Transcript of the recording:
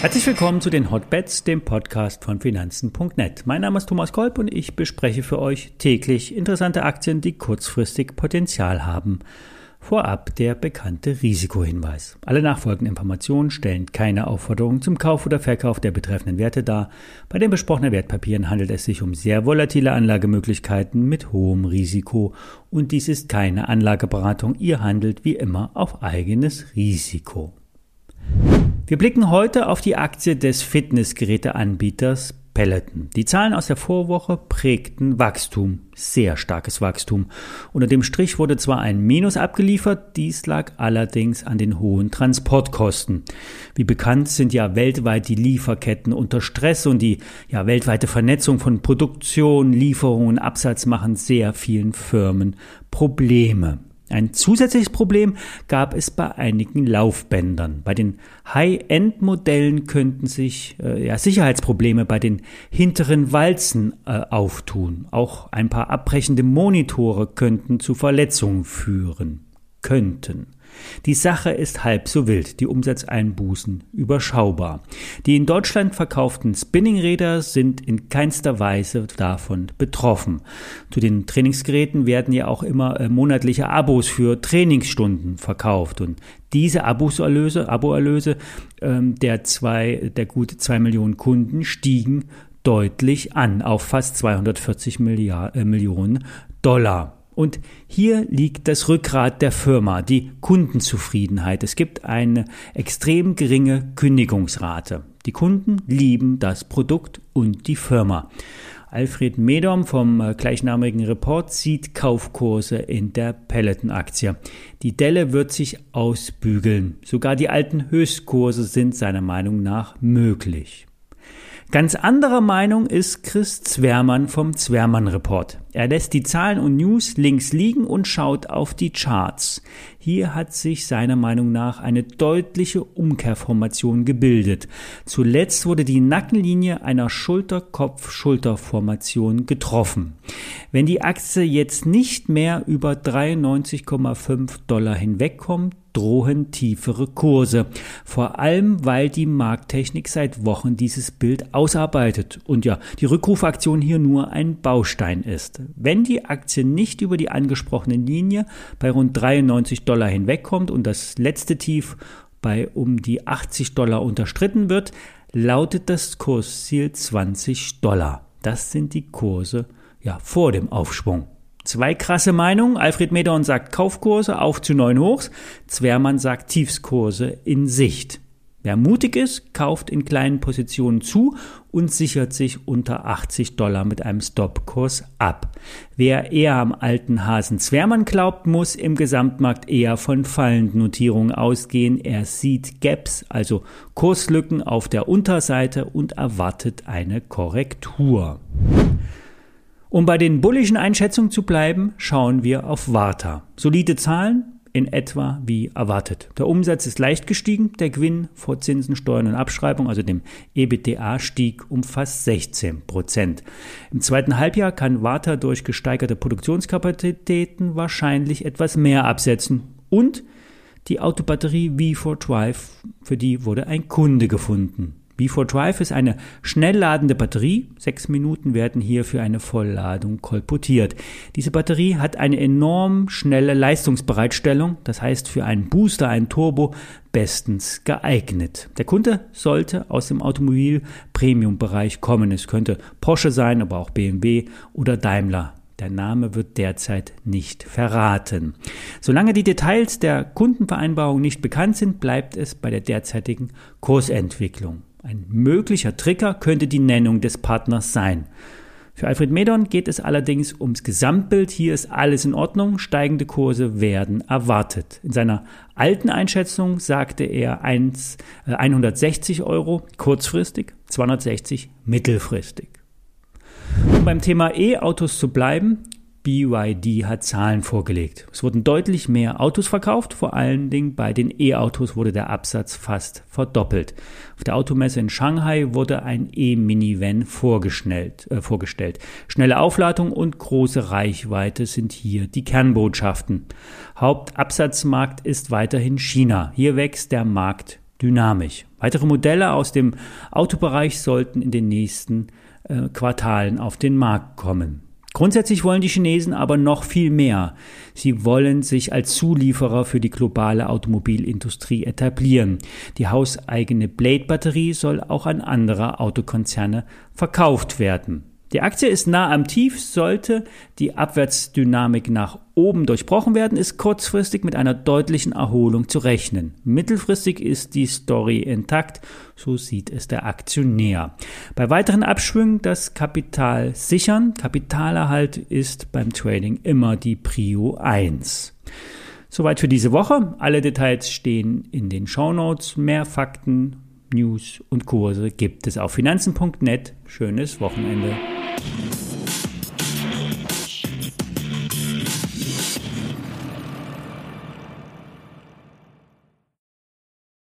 Herzlich willkommen zu den Hotbets, dem Podcast von Finanzen.net. Mein Name ist Thomas Kolb und ich bespreche für euch täglich interessante Aktien, die kurzfristig Potenzial haben. Vorab der bekannte Risikohinweis. Alle nachfolgenden Informationen stellen keine Aufforderung zum Kauf oder Verkauf der betreffenden Werte dar. Bei den besprochenen Wertpapieren handelt es sich um sehr volatile Anlagemöglichkeiten mit hohem Risiko und dies ist keine Anlageberatung. Ihr handelt wie immer auf eigenes Risiko. Wir blicken heute auf die Aktie des Fitnessgeräteanbieters Peloton. Die Zahlen aus der Vorwoche prägten Wachstum, sehr starkes Wachstum. Unter dem Strich wurde zwar ein Minus abgeliefert, dies lag allerdings an den hohen Transportkosten. Wie bekannt sind ja weltweit die Lieferketten unter Stress und die ja, weltweite Vernetzung von Produktion, Lieferungen, Absatz machen sehr vielen Firmen Probleme. Ein zusätzliches Problem gab es bei einigen Laufbändern. Bei den High-End-Modellen könnten sich äh, ja, Sicherheitsprobleme bei den hinteren Walzen äh, auftun. Auch ein paar abbrechende Monitore könnten zu Verletzungen führen. Könnten. Die Sache ist halb so wild, die Umsatzeinbußen überschaubar. Die in Deutschland verkauften Spinningräder sind in keinster Weise davon betroffen. Zu den Trainingsgeräten werden ja auch immer äh, monatliche Abos für Trainingsstunden verkauft und diese Aboserlöse, Aboerlöse ähm, der zwei, der gut zwei Millionen Kunden stiegen deutlich an auf fast 240 Milliard, äh, Millionen Dollar. Und hier liegt das Rückgrat der Firma, die Kundenzufriedenheit. Es gibt eine extrem geringe Kündigungsrate. Die Kunden lieben das Produkt und die Firma. Alfred Medom vom äh, gleichnamigen Report sieht Kaufkurse in der Peloton-Aktie. Die Delle wird sich ausbügeln. Sogar die alten Höchstkurse sind seiner Meinung nach möglich. Ganz anderer Meinung ist Chris Zwermann vom Zwermann Report. Er lässt die Zahlen und News links liegen und schaut auf die Charts. Hier hat sich seiner Meinung nach eine deutliche Umkehrformation gebildet. Zuletzt wurde die Nackenlinie einer Schulter-Kopf-Schulter-Formation getroffen. Wenn die Aktie jetzt nicht mehr über 93,5 Dollar hinwegkommt, drohen tiefere Kurse. Vor allem, weil die Markttechnik seit Wochen dieses Bild ausarbeitet und ja, die Rückrufaktion hier nur ein Baustein ist. Wenn die Aktie nicht über die angesprochene Linie bei rund 93 Dollar hinwegkommt und das letzte Tief bei um die 80 Dollar unterstritten wird, lautet das Kursziel 20 Dollar. Das sind die Kurse ja vor dem Aufschwung. Zwei krasse Meinungen. Alfred Medorn sagt Kaufkurse auf zu neuen Hochs. Zwermann sagt Tiefskurse in Sicht. Wer mutig ist, kauft in kleinen Positionen zu und sichert sich unter 80 Dollar mit einem Stopkurs ab. Wer eher am alten Hasen Zwermann glaubt, muss im Gesamtmarkt eher von fallenden Notierungen ausgehen. Er sieht Gaps, also Kurslücken auf der Unterseite und erwartet eine Korrektur. Um bei den bullischen Einschätzungen zu bleiben, schauen wir auf Warta. Solide Zahlen, in etwa wie erwartet. Der Umsatz ist leicht gestiegen, der Gewinn vor Zinsen, Steuern und Abschreibung, also dem EBITDA, stieg um fast 16 Prozent. Im zweiten Halbjahr kann Warta durch gesteigerte Produktionskapazitäten wahrscheinlich etwas mehr absetzen und die Autobatterie V4 Drive, für die wurde ein Kunde gefunden. B4 Drive ist eine schnellladende Batterie. Sechs Minuten werden hier für eine Vollladung kolportiert. Diese Batterie hat eine enorm schnelle Leistungsbereitstellung, das heißt für einen Booster, einen Turbo bestens geeignet. Der Kunde sollte aus dem Automobil-Premium-Bereich kommen. Es könnte Porsche sein, aber auch BMW oder Daimler. Der Name wird derzeit nicht verraten. Solange die Details der Kundenvereinbarung nicht bekannt sind, bleibt es bei der derzeitigen Kursentwicklung. Ein möglicher Trigger könnte die Nennung des Partners sein. Für Alfred Medon geht es allerdings ums Gesamtbild. Hier ist alles in Ordnung. Steigende Kurse werden erwartet. In seiner alten Einschätzung sagte er 1, äh, 160 Euro kurzfristig, 260 mittelfristig. Um beim Thema E-Autos zu bleiben, BYD hat Zahlen vorgelegt. Es wurden deutlich mehr Autos verkauft, vor allen Dingen bei den E-Autos wurde der Absatz fast verdoppelt. Auf der Automesse in Shanghai wurde ein E-Minivan vorgestellt, äh, vorgestellt. Schnelle Aufladung und große Reichweite sind hier die Kernbotschaften. Hauptabsatzmarkt ist weiterhin China. Hier wächst der Markt dynamisch. Weitere Modelle aus dem Autobereich sollten in den nächsten äh, Quartalen auf den Markt kommen. Grundsätzlich wollen die Chinesen aber noch viel mehr. Sie wollen sich als Zulieferer für die globale Automobilindustrie etablieren. Die hauseigene Blade-Batterie soll auch an andere Autokonzerne verkauft werden. Die Aktie ist nah am Tief, sollte die Abwärtsdynamik nach oben durchbrochen werden, ist kurzfristig mit einer deutlichen Erholung zu rechnen. Mittelfristig ist die Story intakt, so sieht es der Aktionär. Bei weiteren Abschwüngen das Kapital sichern. Kapitalerhalt ist beim Trading immer die Prio 1. Soweit für diese Woche. Alle Details stehen in den Show Notes. Mehr Fakten, News und Kurse gibt es auf finanzen.net. Schönes Wochenende. Yes!